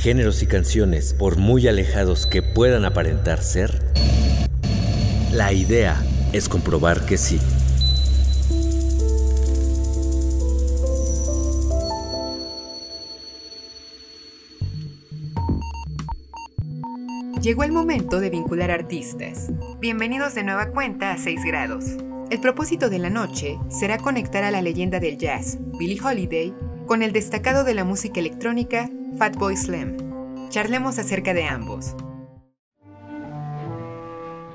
géneros y canciones por muy alejados que puedan aparentar ser? La idea es comprobar que sí. Llegó el momento de vincular artistas. Bienvenidos de nueva cuenta a 6 grados. El propósito de la noche será conectar a la leyenda del jazz, Billie Holiday, con el destacado de la música electrónica, Fatboy Slim. Charlemos acerca de ambos.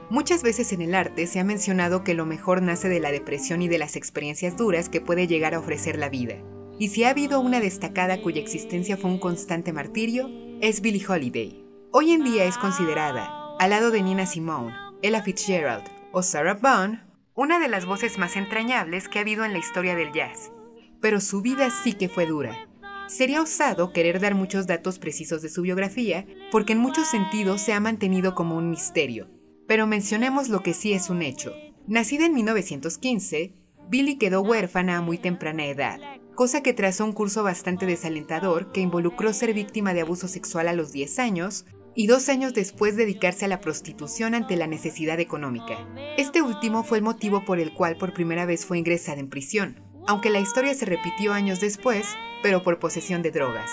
Muchas veces en el arte se ha mencionado que lo mejor nace de la depresión y de las experiencias duras que puede llegar a ofrecer la vida. Y si ha habido una destacada cuya existencia fue un constante martirio, es Billie Holiday. Hoy en día es considerada, al lado de Nina Simone, Ella Fitzgerald o Sarah Vaughan, una de las voces más entrañables que ha habido en la historia del jazz. Pero su vida sí que fue dura. Sería osado querer dar muchos datos precisos de su biografía, porque en muchos sentidos se ha mantenido como un misterio. Pero mencionemos lo que sí es un hecho. Nacida en 1915, Billy quedó huérfana a muy temprana edad, cosa que trazó un curso bastante desalentador que involucró ser víctima de abuso sexual a los 10 años y dos años después dedicarse a la prostitución ante la necesidad económica. Este último fue el motivo por el cual por primera vez fue ingresada en prisión, aunque la historia se repitió años después, pero por posesión de drogas.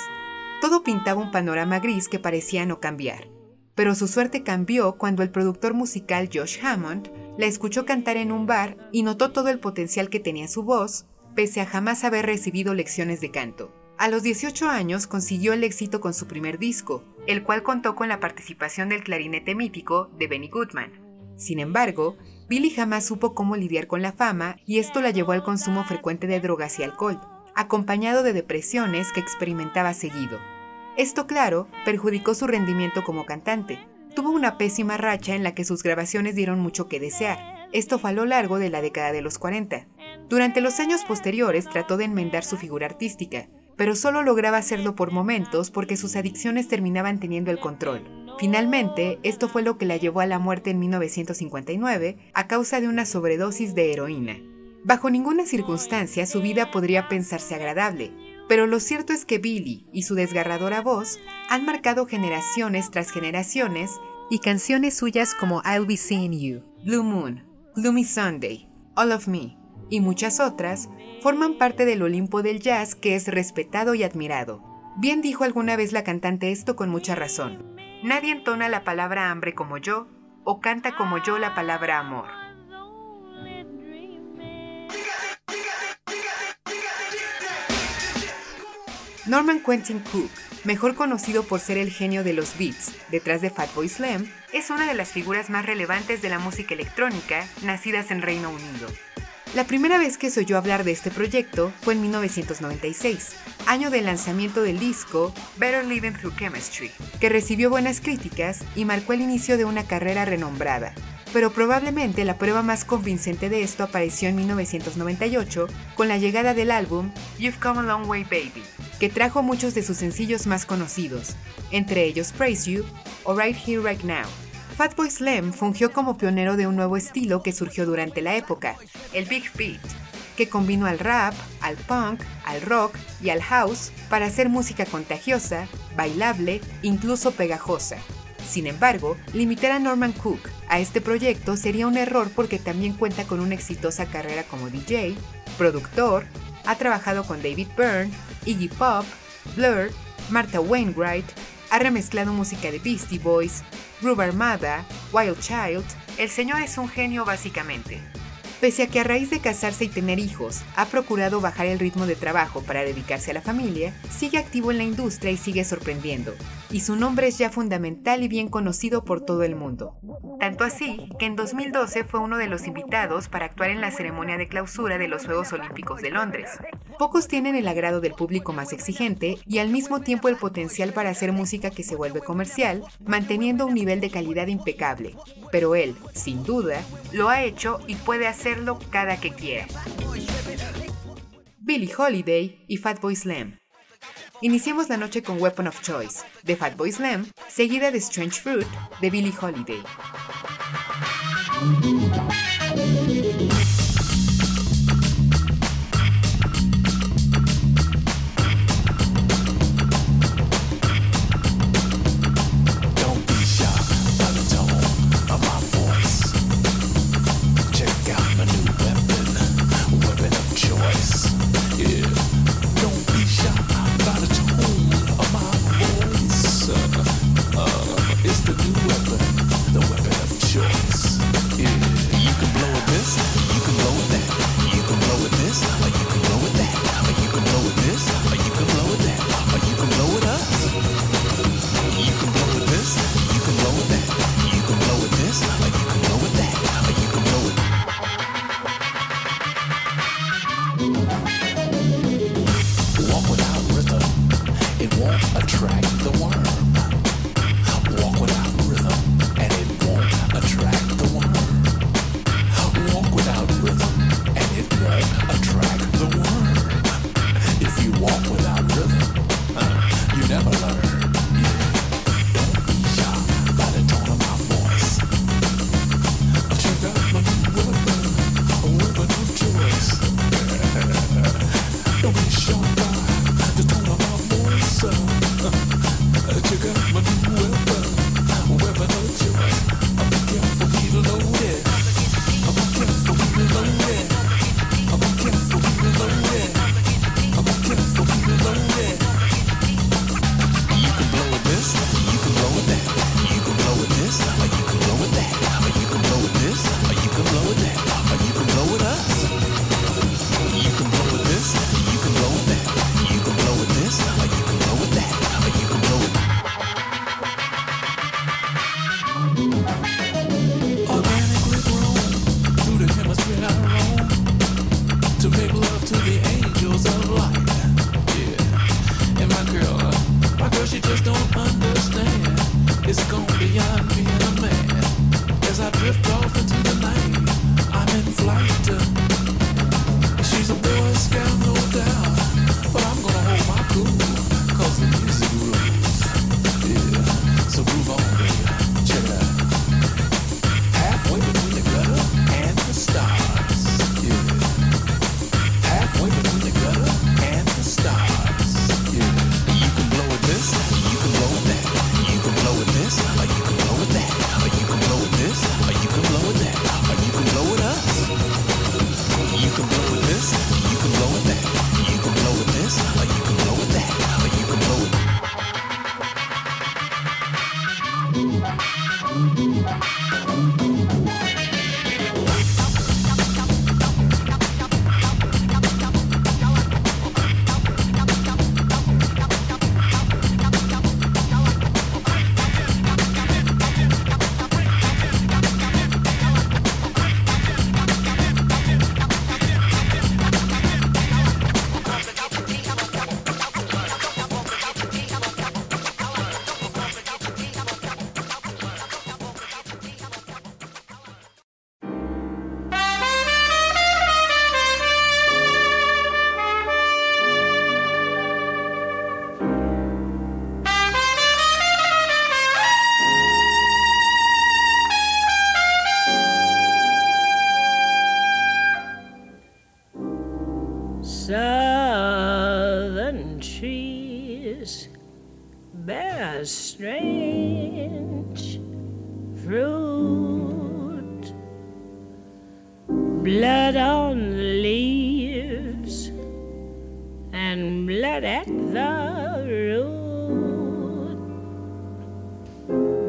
Todo pintaba un panorama gris que parecía no cambiar. Pero su suerte cambió cuando el productor musical Josh Hammond la escuchó cantar en un bar y notó todo el potencial que tenía su voz, pese a jamás haber recibido lecciones de canto. A los 18 años consiguió el éxito con su primer disco, el cual contó con la participación del clarinete mítico de Benny Goodman. Sin embargo, Billy jamás supo cómo lidiar con la fama y esto la llevó al consumo frecuente de drogas y alcohol, acompañado de depresiones que experimentaba seguido. Esto, claro, perjudicó su rendimiento como cantante. Tuvo una pésima racha en la que sus grabaciones dieron mucho que desear. Esto fue a lo largo de la década de los 40. Durante los años posteriores trató de enmendar su figura artística, pero solo lograba hacerlo por momentos porque sus adicciones terminaban teniendo el control. Finalmente, esto fue lo que la llevó a la muerte en 1959 a causa de una sobredosis de heroína. Bajo ninguna circunstancia su vida podría pensarse agradable, pero lo cierto es que Billy y su desgarradora voz han marcado generaciones tras generaciones y canciones suyas como I'll Be Seeing You, Blue Moon, Gloomy Sunday, All of Me, y muchas otras forman parte del Olimpo del jazz que es respetado y admirado. Bien dijo alguna vez la cantante esto con mucha razón. Nadie entona la palabra hambre como yo o canta como yo la palabra amor. Norman Quentin Cook, mejor conocido por ser el genio de los beats detrás de Fatboy Slim, es una de las figuras más relevantes de la música electrónica nacidas en Reino Unido. La primera vez que se oyó hablar de este proyecto fue en 1996, año del lanzamiento del disco Better Living Through Chemistry, que recibió buenas críticas y marcó el inicio de una carrera renombrada. Pero probablemente la prueba más convincente de esto apareció en 1998 con la llegada del álbum You've Come a Long Way Baby, que trajo muchos de sus sencillos más conocidos, entre ellos Praise You o Right Here Right Now. Fatboy Slim fungió como pionero de un nuevo estilo que surgió durante la época, el Big Beat, que combinó al rap, al punk, al rock y al house para hacer música contagiosa, bailable, incluso pegajosa. Sin embargo, limitar a Norman Cook a este proyecto sería un error porque también cuenta con una exitosa carrera como DJ, productor, ha trabajado con David Byrne, Iggy Pop, Blur, Martha Wainwright, ha remezclado música de Beastie Boys, Groove Armada, Wild Child, el señor es un genio básicamente. Pese a que a raíz de casarse y tener hijos, ha procurado bajar el ritmo de trabajo para dedicarse a la familia, sigue activo en la industria y sigue sorprendiendo. y su nombre es ya fundamental y bien conocido por todo el mundo. Tanto así que en 2012 fue uno de los invitados para actuar en la ceremonia de clausura de los Juegos Olímpicos de Londres. Pocos tienen el agrado del público más exigente y al mismo tiempo el potencial para hacer música que se vuelve comercial, manteniendo un nivel de calidad impecable. Pero él, sin duda, lo ha hecho y puede hacerlo cada que quiera. Billie Holiday y Fatboy Slam. Iniciamos la noche con Weapon of Choice, de Fatboy Slam, seguida de Strange Fruit, de Billie Holiday. a strange fruit. Blood on the leaves and blood at the root.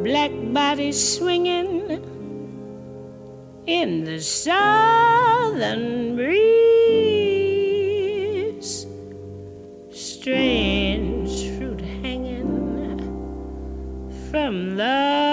Black bodies swinging in the southern breeze. Strange. From the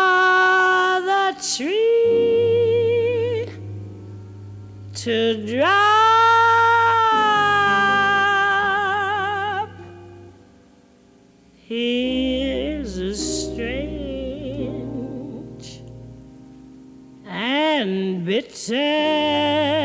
to drop. Here's a strange and bitter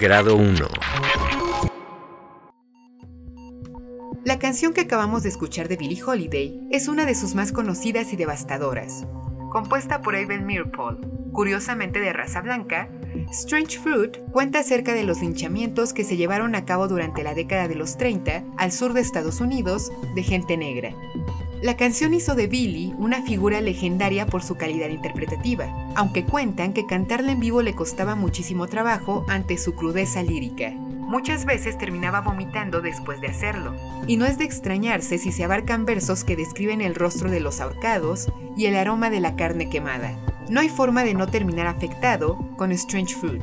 Grado 1. La canción que acabamos de escuchar de Billie Holiday es una de sus más conocidas y devastadoras. Compuesta por Abel Meeropol, curiosamente de raza blanca, Strange Fruit cuenta acerca de los linchamientos que se llevaron a cabo durante la década de los 30 al sur de Estados Unidos de gente negra. La canción hizo de Billy una figura legendaria por su calidad interpretativa, aunque cuentan que cantarla en vivo le costaba muchísimo trabajo ante su crudeza lírica. Muchas veces terminaba vomitando después de hacerlo, y no es de extrañarse si se abarcan versos que describen el rostro de los ahorcados y el aroma de la carne quemada. No hay forma de no terminar afectado con Strange Fruit.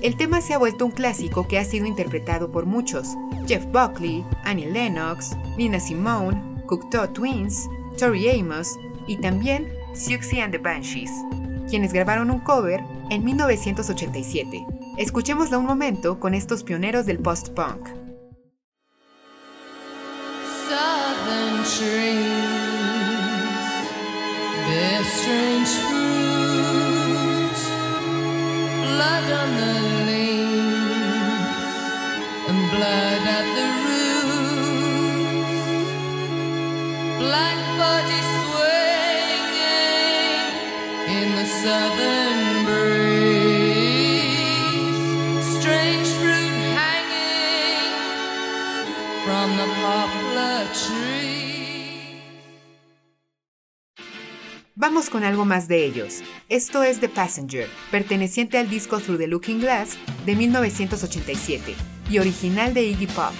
El tema se ha vuelto un clásico que ha sido interpretado por muchos: Jeff Buckley, Annie Lennox, Nina Simone, Cocteau Twins, Tori Amos y también Siouxsie and the Banshees, quienes grabaron un cover en 1987. Escuchémosla un momento con estos pioneros del post-punk. blood on the and blood the Vamos con algo más de ellos. Esto es The Passenger, perteneciente al disco Through the Looking Glass de 1987 y original de Iggy Pop.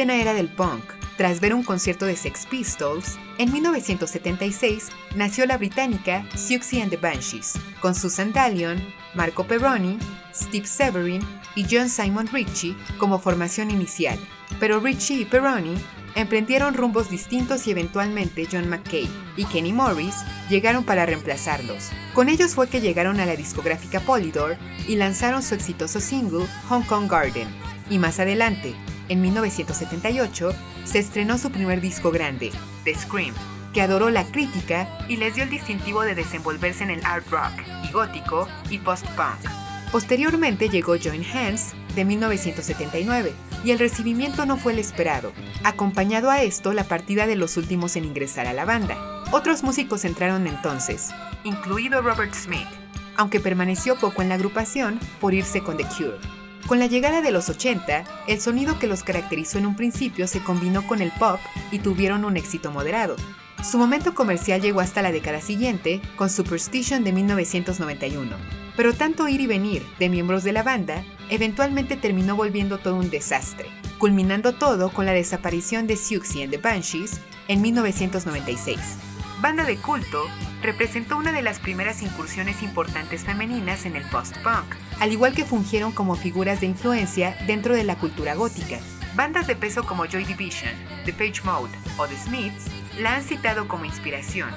Plena era del punk, tras ver un concierto de Sex Pistols, en 1976 nació la británica Siouxsie and the Banshees, con Susan Dalion, Marco Perroni, Steve Severin y John Simon Ritchie como formación inicial. Pero Ritchie y Perroni emprendieron rumbos distintos y eventualmente John McKay y Kenny Morris llegaron para reemplazarlos. Con ellos fue que llegaron a la discográfica Polydor y lanzaron su exitoso single Hong Kong Garden. Y más adelante, en 1978, se estrenó su primer disco grande, The Scream, que adoró la crítica y les dio el distintivo de desenvolverse en el art rock gótico y post-punk. Posteriormente llegó Join Hands de 1979 y el recibimiento no fue el esperado, acompañado a esto la partida de los últimos en ingresar a la banda. Otros músicos entraron entonces, incluido Robert Smith, aunque permaneció poco en la agrupación por irse con The Cure. Con la llegada de los 80, el sonido que los caracterizó en un principio se combinó con el pop y tuvieron un éxito moderado. Su momento comercial llegó hasta la década siguiente, con Superstition de 1991. Pero tanto ir y venir de miembros de la banda eventualmente terminó volviendo todo un desastre, culminando todo con la desaparición de Siouxsie and the Banshees en 1996. Banda de culto, representó una de las primeras incursiones importantes femeninas en el post-punk, al igual que fungieron como figuras de influencia dentro de la cultura gótica. Bandas de peso como Joy Division, The Page Mode o The Smiths la han citado como inspiración,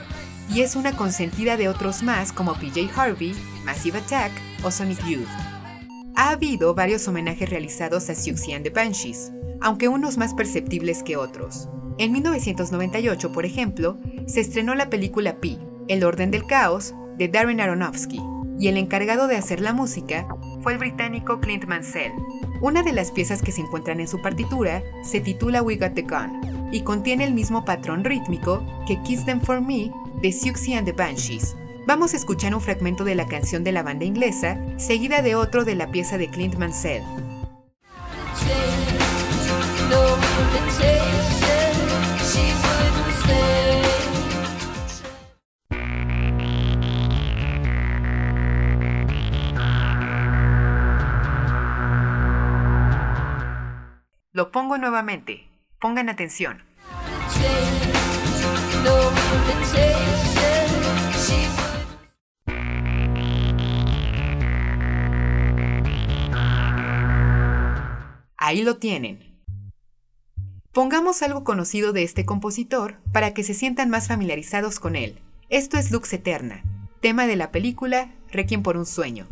y es una consentida de otros más como PJ Harvey, Massive Attack o Sonic Youth. Ha habido varios homenajes realizados a Siouxsie and the Banshees, aunque unos más perceptibles que otros. En 1998, por ejemplo, se estrenó la película Pi, El orden del caos, de Darren Aronofsky, y el encargado de hacer la música fue el británico Clint Mansell. Una de las piezas que se encuentran en su partitura se titula We Got the Gun y contiene el mismo patrón rítmico que Kiss Them For Me de Siouxsie and the Banshees. Vamos a escuchar un fragmento de la canción de la banda inglesa, seguida de otro de la pieza de Clint Mansell. Lo pongo nuevamente. Pongan atención. Ahí lo tienen. Pongamos algo conocido de este compositor para que se sientan más familiarizados con él. Esto es Lux Eterna, tema de la película Requiem por un sueño.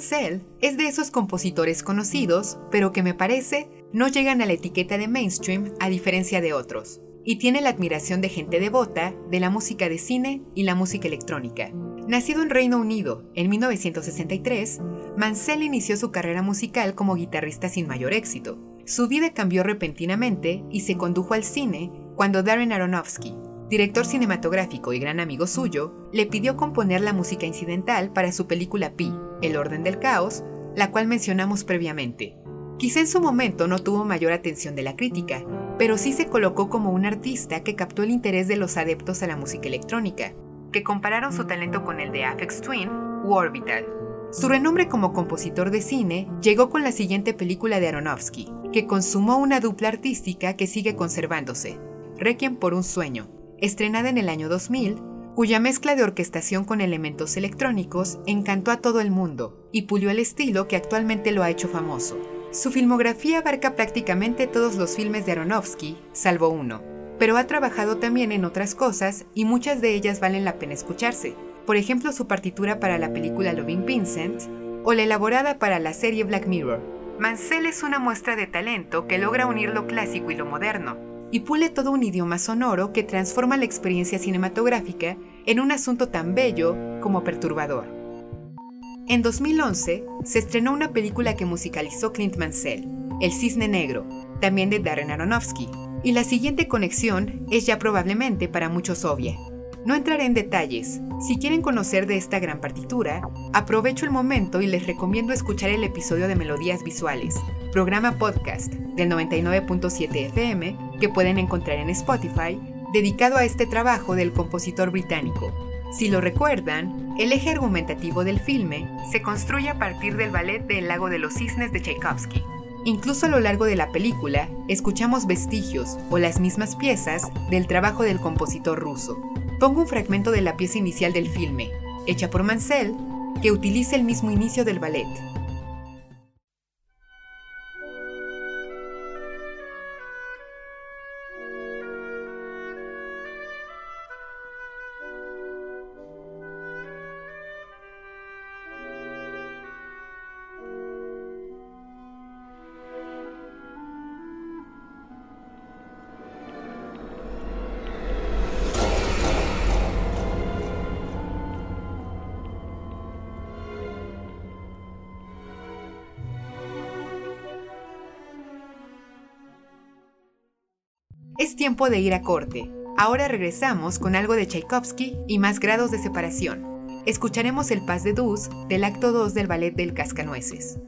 Mansell es de esos compositores conocidos, pero que me parece no llegan a la etiqueta de mainstream a diferencia de otros, y tiene la admiración de gente devota de la música de cine y la música electrónica. Nacido en Reino Unido en 1963, Mansell inició su carrera musical como guitarrista sin mayor éxito. Su vida cambió repentinamente y se condujo al cine cuando Darren Aronofsky, director cinematográfico y gran amigo suyo, le pidió componer la música incidental para su película Pi, El orden del caos, la cual mencionamos previamente. Quizá en su momento no tuvo mayor atención de la crítica, pero sí se colocó como un artista que captó el interés de los adeptos a la música electrónica, que compararon su talento con el de Aphex Twin u Orbital. Su renombre como compositor de cine llegó con la siguiente película de Aronofsky, que consumó una dupla artística que sigue conservándose, Requiem por un sueño, estrenada en el año 2000, cuya mezcla de orquestación con elementos electrónicos encantó a todo el mundo y pulió el estilo que actualmente lo ha hecho famoso. Su filmografía abarca prácticamente todos los filmes de Aronofsky, salvo uno, pero ha trabajado también en otras cosas y muchas de ellas valen la pena escucharse. Por ejemplo, su partitura para la película Loving Vincent o la elaborada para la serie Black Mirror. Mansell es una muestra de talento que logra unir lo clásico y lo moderno, y pule todo un idioma sonoro que transforma la experiencia cinematográfica en un asunto tan bello como perturbador. En 2011 se estrenó una película que musicalizó Clint Mansell, El Cisne Negro, también de Darren Aronofsky, y la siguiente conexión es ya probablemente para muchos obvia. No entraré en detalles. Si quieren conocer de esta gran partitura, aprovecho el momento y les recomiendo escuchar el episodio de Melodías Visuales, programa podcast del 99.7 FM que pueden encontrar en Spotify, dedicado a este trabajo del compositor británico. Si lo recuerdan, el eje argumentativo del filme se construye a partir del ballet del Lago de los Cisnes de Tchaikovsky. Incluso a lo largo de la película, escuchamos vestigios o las mismas piezas del trabajo del compositor ruso. Pongo un fragmento de la pieza inicial del filme, hecha por Mansell, que utiliza el mismo inicio del ballet. Tiempo de ir a corte. Ahora regresamos con algo de Tchaikovsky y más grados de separación. Escucharemos el Paz de Dus del acto 2 del ballet del Cascanueces.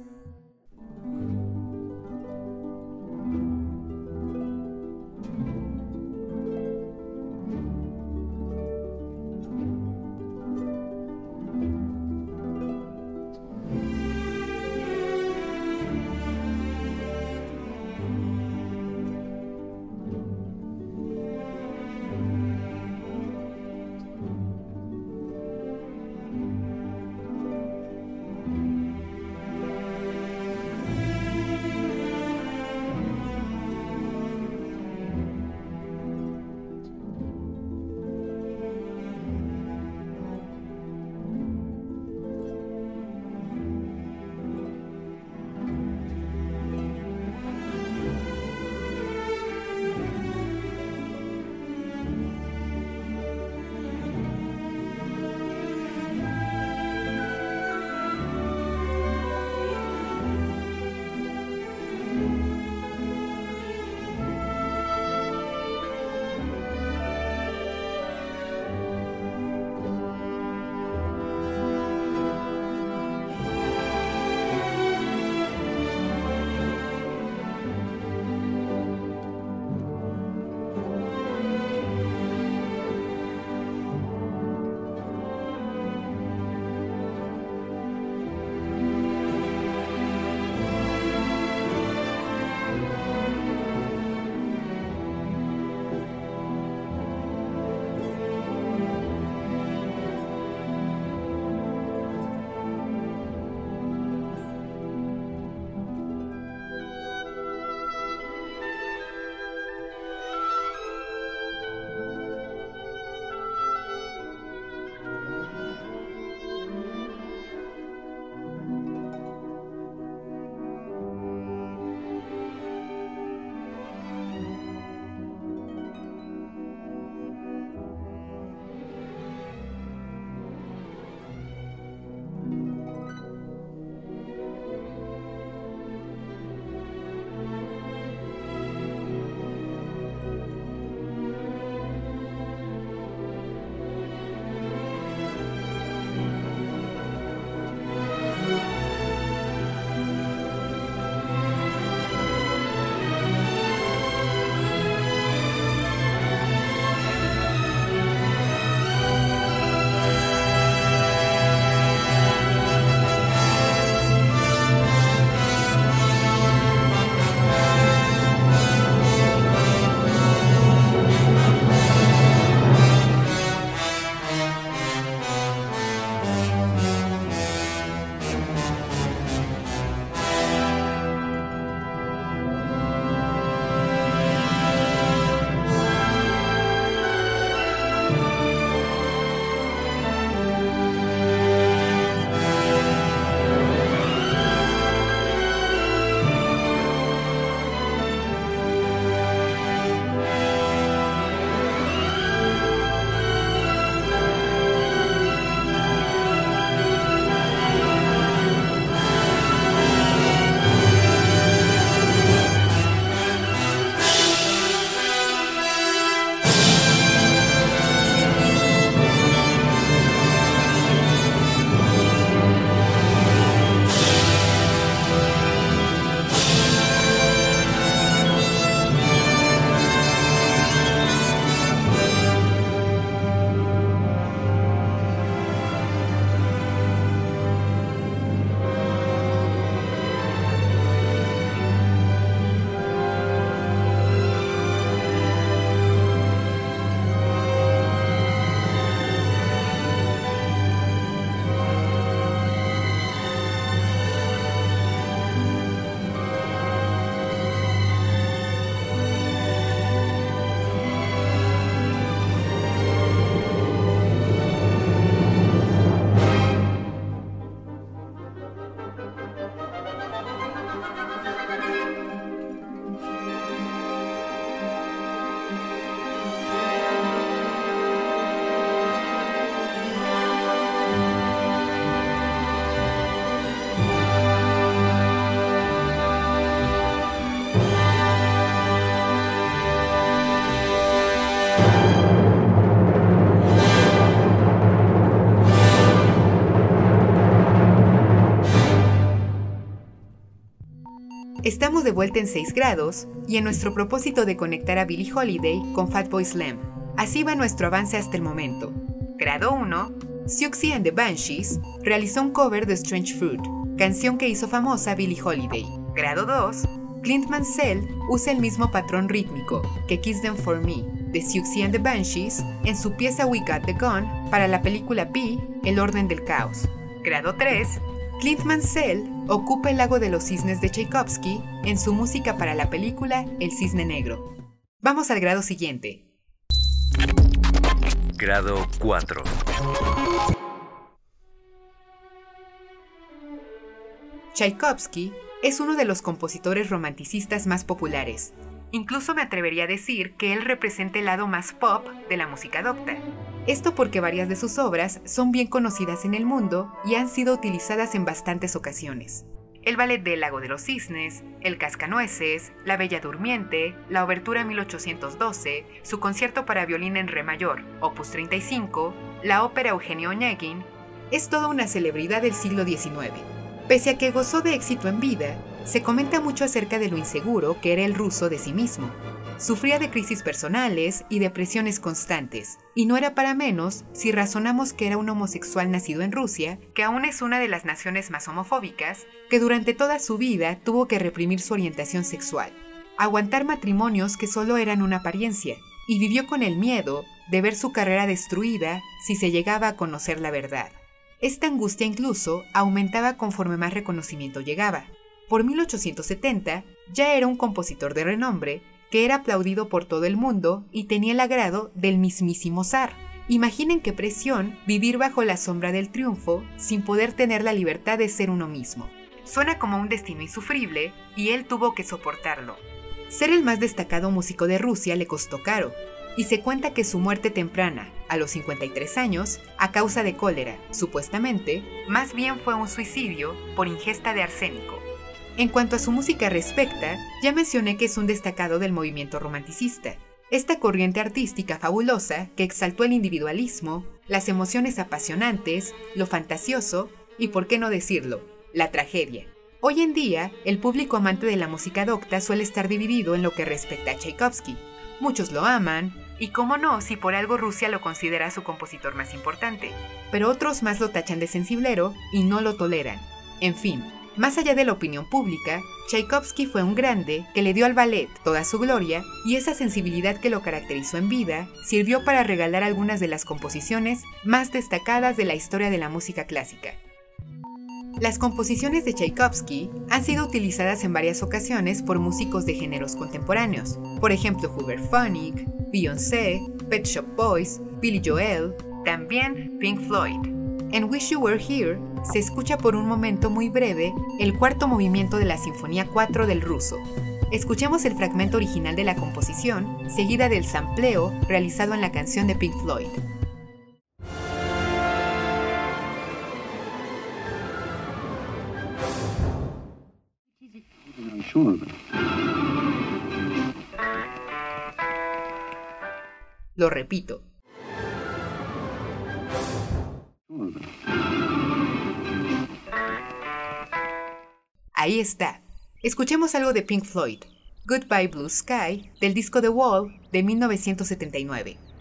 Estamos de vuelta en 6 grados y en nuestro propósito de conectar a Billie Holiday con Fatboy Slam. Así va nuestro avance hasta el momento. Grado 1. Siouxsie and the Banshees realizó un cover de Strange Fruit, canción que hizo famosa Billie Holiday. Grado 2. Clint Mansell usa el mismo patrón rítmico que Kiss Them For Me de Siouxsie and the Banshees en su pieza We Got the Gun para la película Pi, El Orden del Caos. Grado 3. Clint Mansell ocupa el lago de los cisnes de Tchaikovsky en su música para la película El Cisne Negro. Vamos al grado siguiente. Grado 4. Tchaikovsky es uno de los compositores romanticistas más populares. Incluso me atrevería a decir que él representa el lado más pop de la música docta. Esto porque varias de sus obras son bien conocidas en el mundo y han sido utilizadas en bastantes ocasiones. El ballet del Lago de los Cisnes, El Cascanueces, La Bella Durmiente, la Obertura 1812, su concierto para violín en re mayor, opus 35, la ópera Eugenio Onegin, es toda una celebridad del siglo XIX. Pese a que gozó de éxito en vida, se comenta mucho acerca de lo inseguro que era el ruso de sí mismo. Sufría de crisis personales y depresiones constantes, y no era para menos si razonamos que era un homosexual nacido en Rusia, que aún es una de las naciones más homofóbicas, que durante toda su vida tuvo que reprimir su orientación sexual, aguantar matrimonios que solo eran una apariencia, y vivió con el miedo de ver su carrera destruida si se llegaba a conocer la verdad. Esta angustia incluso aumentaba conforme más reconocimiento llegaba. Por 1870 ya era un compositor de renombre que era aplaudido por todo el mundo y tenía el agrado del mismísimo zar. Imaginen qué presión vivir bajo la sombra del triunfo sin poder tener la libertad de ser uno mismo. Suena como un destino insufrible y él tuvo que soportarlo. Ser el más destacado músico de Rusia le costó caro, y se cuenta que su muerte temprana, a los 53 años, a causa de cólera, supuestamente, más bien fue un suicidio por ingesta de arsénico. En cuanto a su música respecta, ya mencioné que es un destacado del movimiento romanticista, esta corriente artística fabulosa que exaltó el individualismo, las emociones apasionantes, lo fantasioso y, por qué no decirlo, la tragedia. Hoy en día, el público amante de la música docta suele estar dividido en lo que respecta a Tchaikovsky. Muchos lo aman, y cómo no si por algo Rusia lo considera su compositor más importante, pero otros más lo tachan de sensiblero y no lo toleran. En fin, más allá de la opinión pública, Tchaikovsky fue un grande que le dio al ballet toda su gloria y esa sensibilidad que lo caracterizó en vida sirvió para regalar algunas de las composiciones más destacadas de la historia de la música clásica. Las composiciones de Tchaikovsky han sido utilizadas en varias ocasiones por músicos de géneros contemporáneos, por ejemplo Hubert Phonic, Beyoncé, Pet Shop Boys, Billy Joel, también Pink Floyd. En Wish You Were Here se escucha por un momento muy breve el cuarto movimiento de la Sinfonía 4 del ruso. Escuchemos el fragmento original de la composición, seguida del sampleo realizado en la canción de Pink Floyd. Lo repito. Ahí está. Escuchemos algo de Pink Floyd. Goodbye Blue Sky, del disco The Wall de 1979.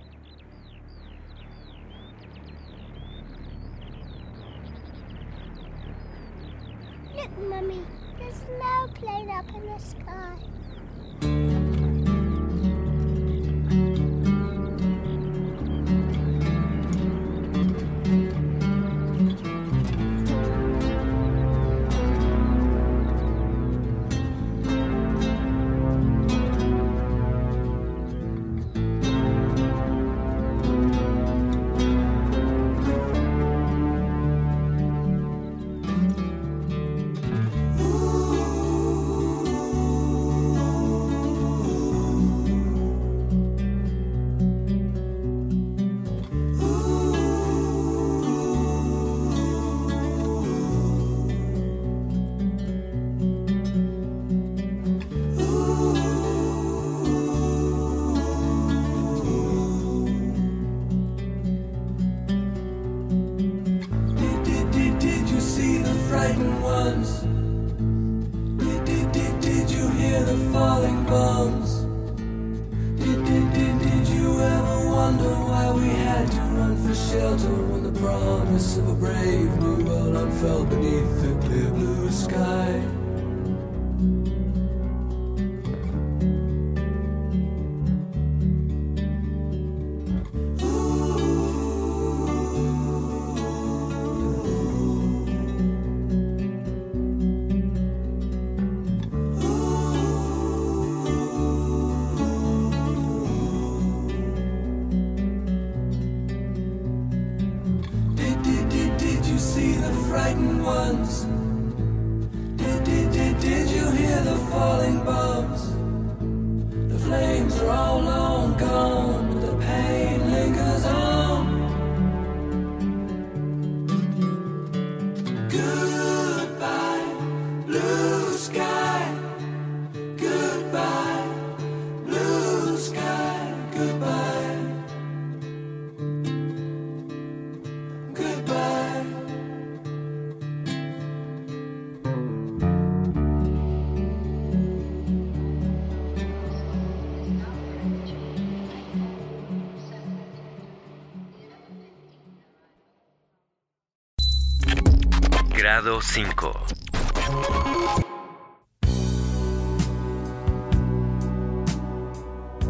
Grado 5.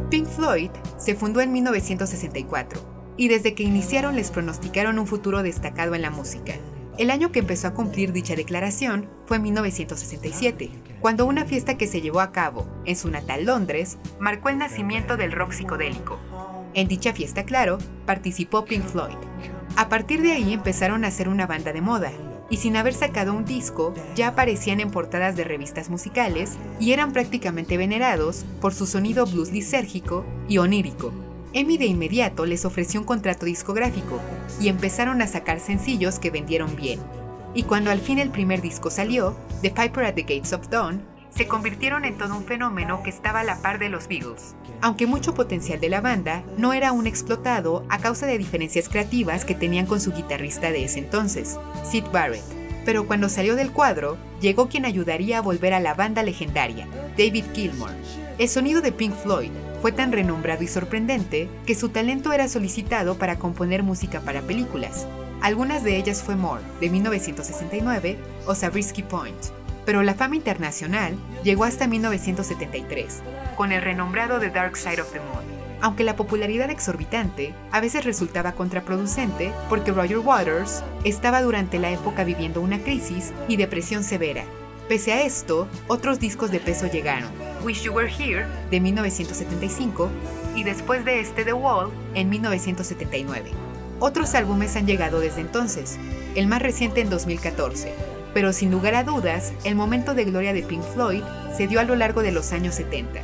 Pink Floyd se fundó en 1964 y desde que iniciaron les pronosticaron un futuro destacado en la música. El año que empezó a cumplir dicha declaración fue 1967, cuando una fiesta que se llevó a cabo en su natal Londres marcó el nacimiento del rock psicodélico. En dicha fiesta, claro, participó Pink Floyd. A partir de ahí empezaron a ser una banda de moda, y sin haber sacado un disco, ya aparecían en portadas de revistas musicales y eran prácticamente venerados por su sonido blues lisérgico y onírico. Emmy de inmediato les ofreció un contrato discográfico y empezaron a sacar sencillos que vendieron bien. Y cuando al fin el primer disco salió, The Piper at the Gates of Dawn, se convirtieron en todo un fenómeno que estaba a la par de los Beatles. Aunque mucho potencial de la banda no era aún explotado a causa de diferencias creativas que tenían con su guitarrista de ese entonces, Sid Barrett. Pero cuando salió del cuadro, llegó quien ayudaría a volver a la banda legendaria, David Gilmour. El sonido de Pink Floyd fue tan renombrado y sorprendente que su talento era solicitado para componer música para películas. Algunas de ellas fue More, de 1969, o Zabriskie Point, pero la fama internacional llegó hasta 1973, con el renombrado The Dark Side of the Moon. Aunque la popularidad exorbitante a veces resultaba contraproducente porque Roger Waters estaba durante la época viviendo una crisis y depresión severa. Pese a esto, otros discos de peso llegaron. Wish You Were Here, de 1975, y después de este The Wall, en 1979. Otros álbumes han llegado desde entonces, el más reciente en 2014, pero sin lugar a dudas, el momento de gloria de Pink Floyd se dio a lo largo de los años 70.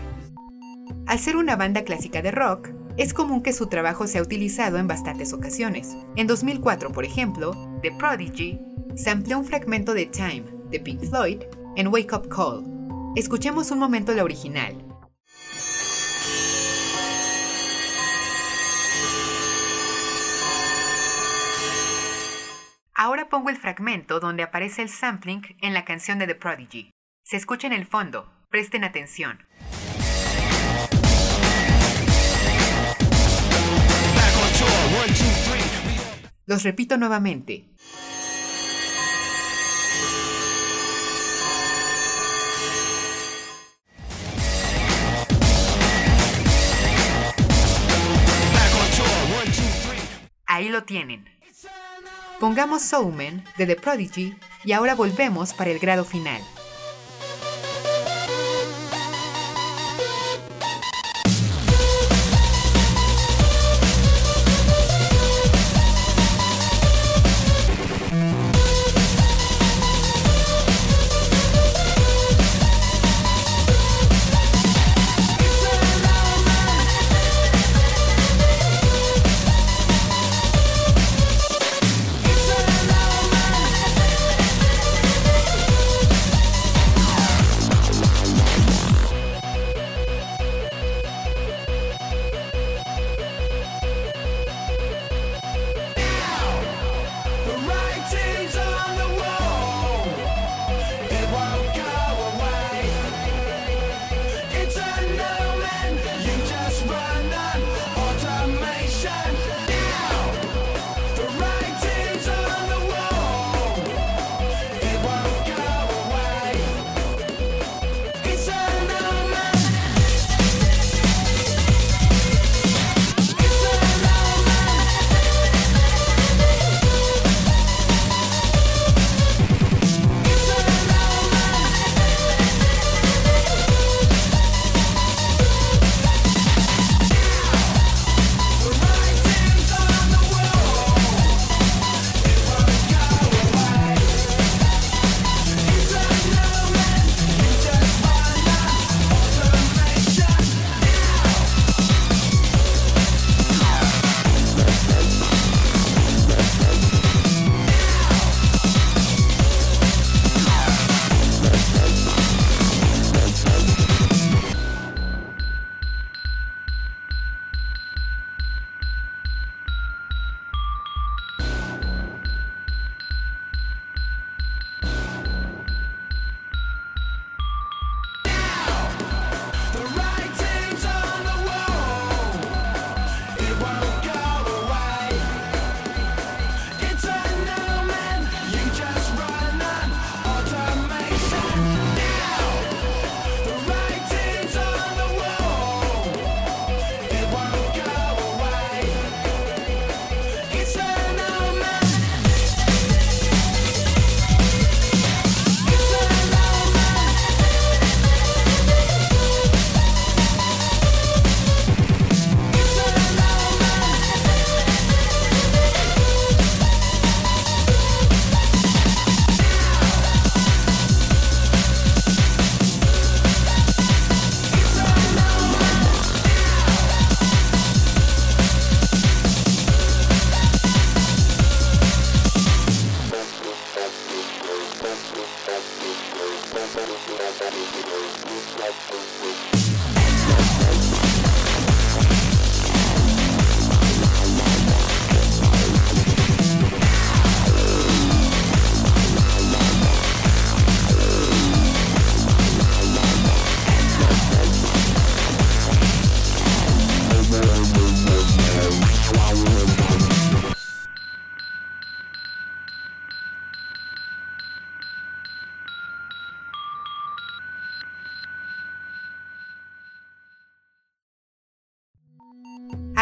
Al ser una banda clásica de rock, es común que su trabajo sea utilizado en bastantes ocasiones. En 2004, por ejemplo, The Prodigy sampleó un fragmento de Time de Pink Floyd en Wake Up Call. Escuchemos un momento la original. Ahora pongo el fragmento donde aparece el sampling en la canción de The Prodigy. Se escucha en el fondo, presten atención. Los repito nuevamente. Ahí lo tienen. Pongamos Soulman de The Prodigy y ahora volvemos para el grado final.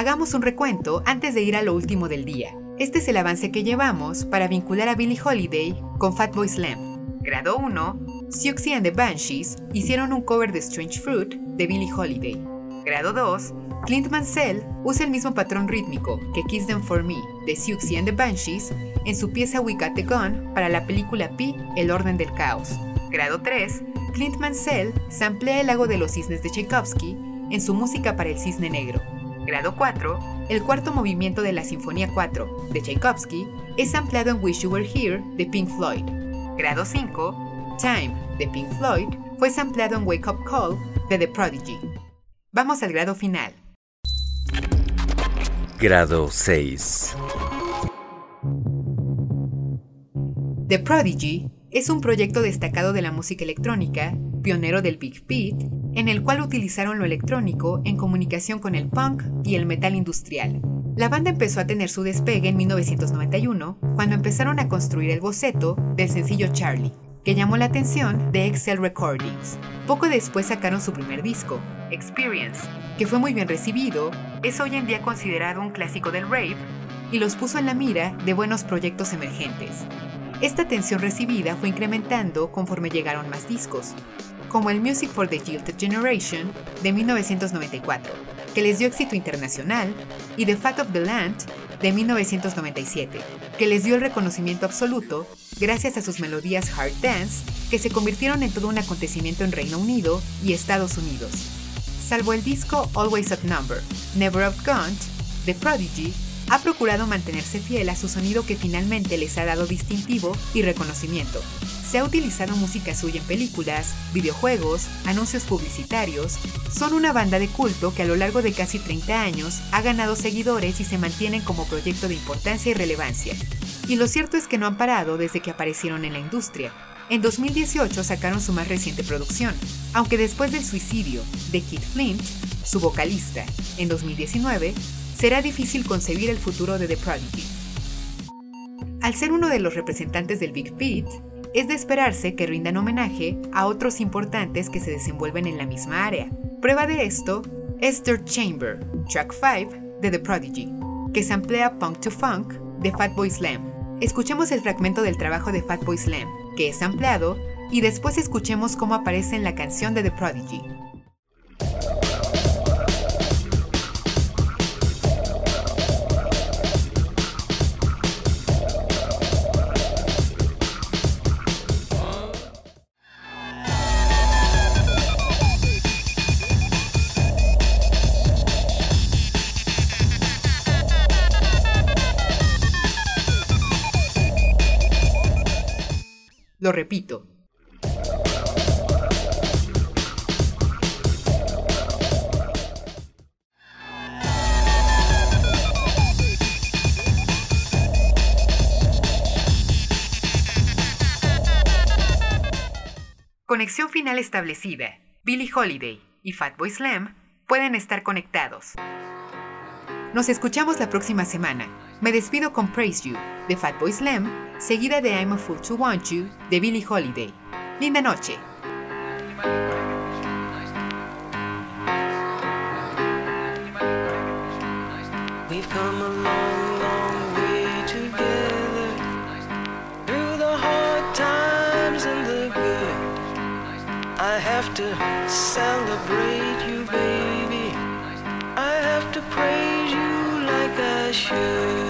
Hagamos un recuento antes de ir a lo último del día. Este es el avance que llevamos para vincular a Billie Holiday con Fatboy Slam. Grado 1, Siouxsie and the Banshees hicieron un cover de Strange Fruit de Billie Holiday. Grado 2, Clint Mansell usa el mismo patrón rítmico que Kiss Them For Me de Siouxsie and the Banshees en su pieza We Got the Gun para la película Pi, El Orden del Caos. Grado 3, Clint Mansell samplea el lago de los cisnes de Tchaikovsky en su música para el cisne negro. Grado 4, el cuarto movimiento de la Sinfonía 4 de Tchaikovsky es ampliado en Wish You Were Here de Pink Floyd. Grado 5, Time de Pink Floyd fue sampleado en Wake Up Call de The Prodigy. Vamos al grado final. Grado 6. The Prodigy es un proyecto destacado de la música electrónica, pionero del Big Beat, en el cual utilizaron lo electrónico en comunicación con el punk y el metal industrial. La banda empezó a tener su despegue en 1991, cuando empezaron a construir el boceto del sencillo Charlie, que llamó la atención de Excel Recordings. Poco después sacaron su primer disco, Experience, que fue muy bien recibido, es hoy en día considerado un clásico del rave y los puso en la mira de buenos proyectos emergentes. Esta atención recibida fue incrementando conforme llegaron más discos, como el Music for the Gilded Generation de 1994, que les dio éxito internacional, y The Fat of the Land de 1997, que les dio el reconocimiento absoluto gracias a sus melodías hard dance, que se convirtieron en todo un acontecimiento en Reino Unido y Estados Unidos. Salvo el disco Always Outnumbered, Never Outgunned, The Prodigy ha procurado mantenerse fiel a su sonido que finalmente les ha dado distintivo y reconocimiento. Se ha utilizado música suya en películas, videojuegos, anuncios publicitarios. Son una banda de culto que a lo largo de casi 30 años ha ganado seguidores y se mantienen como proyecto de importancia y relevancia. Y lo cierto es que no han parado desde que aparecieron en la industria. En 2018 sacaron su más reciente producción, aunque después del suicidio de Keith Flint, su vocalista, en 2019, será difícil concebir el futuro de The Prodigy. Al ser uno de los representantes del Big Beat, es de esperarse que rindan homenaje a otros importantes que se desenvuelven en la misma área. Prueba de esto es Dirt Chamber, track 5 de The Prodigy, que samplea Punk to Funk de Fatboy Slam. Escuchemos el fragmento del trabajo de Fatboy Slam, que es ampliado, y después escuchemos cómo aparece en la canción de The Prodigy. Repito. Conexión final establecida. Billie Holiday y Fatboy Slam pueden estar conectados. Nos escuchamos la próxima semana. Me despido con Praise You de Fatboy Slam, seguida de I'm a Fool to Want You de Billie Holiday. Linda noche. We've come a long, long way together through the hard times and the good. I have to celebrate you, baby. I have to praise you like I should.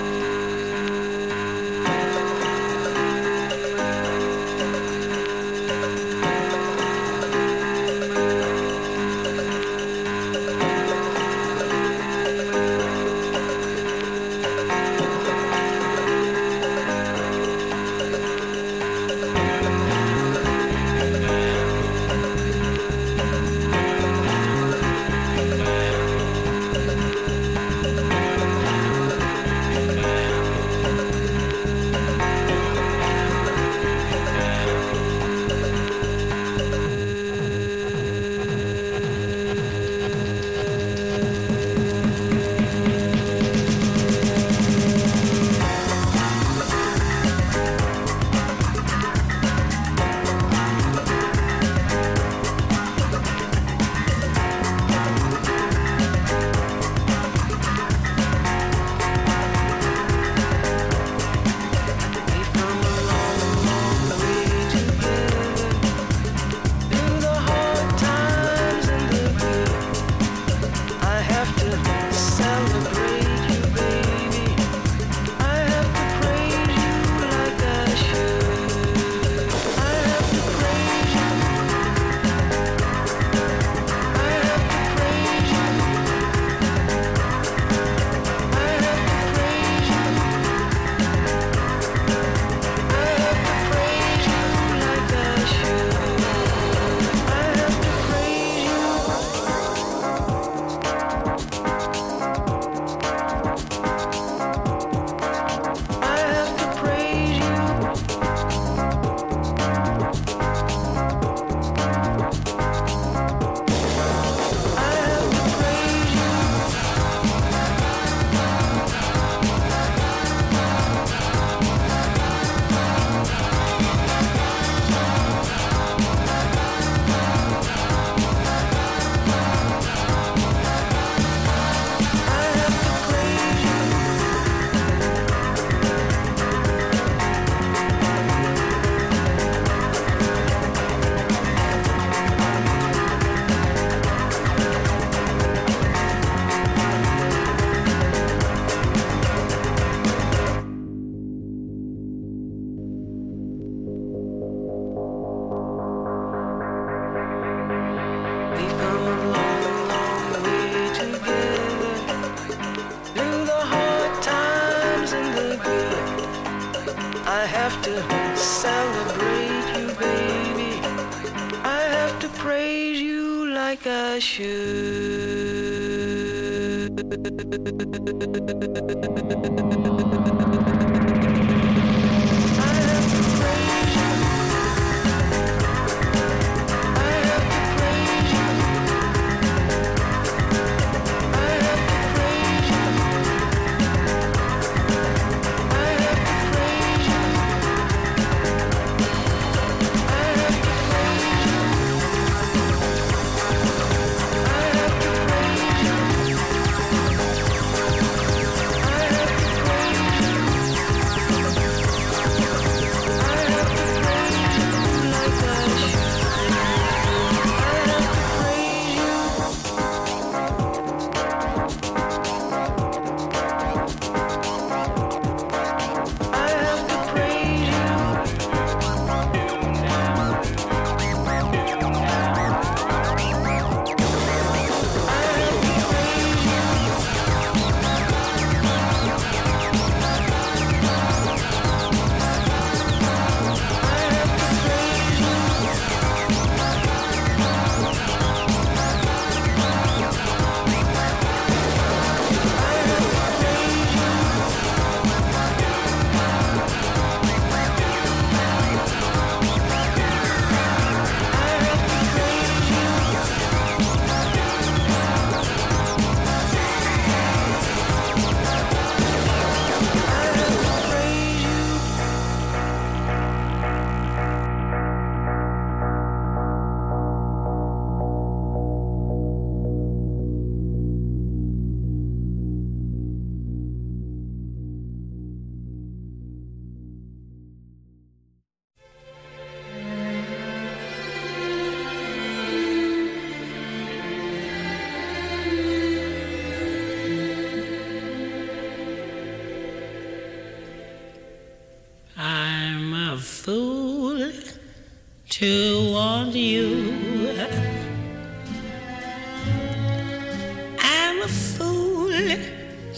I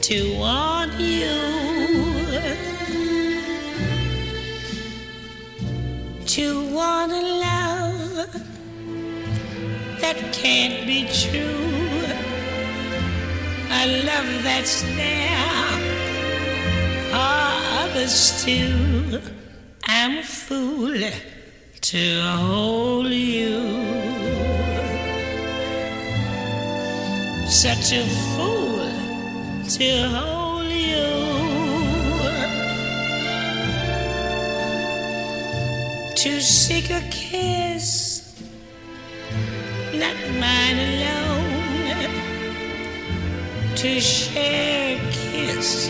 to want you to want a love that can't be true, a love that's there for others too. I'm a fool to hold you. Such a to hold you, to seek a kiss, not mine alone, to share a kiss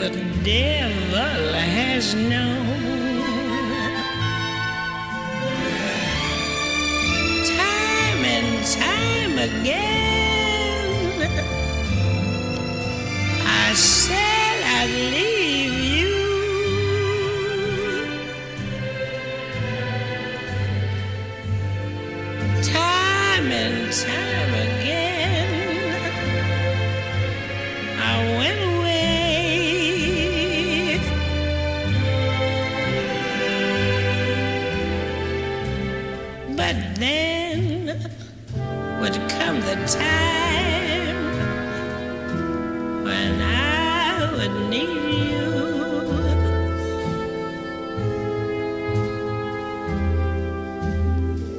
the devil has known. Time and time again. the time when I would need you.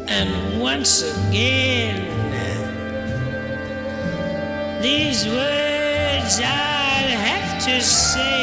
And once again, these words I'll have to say.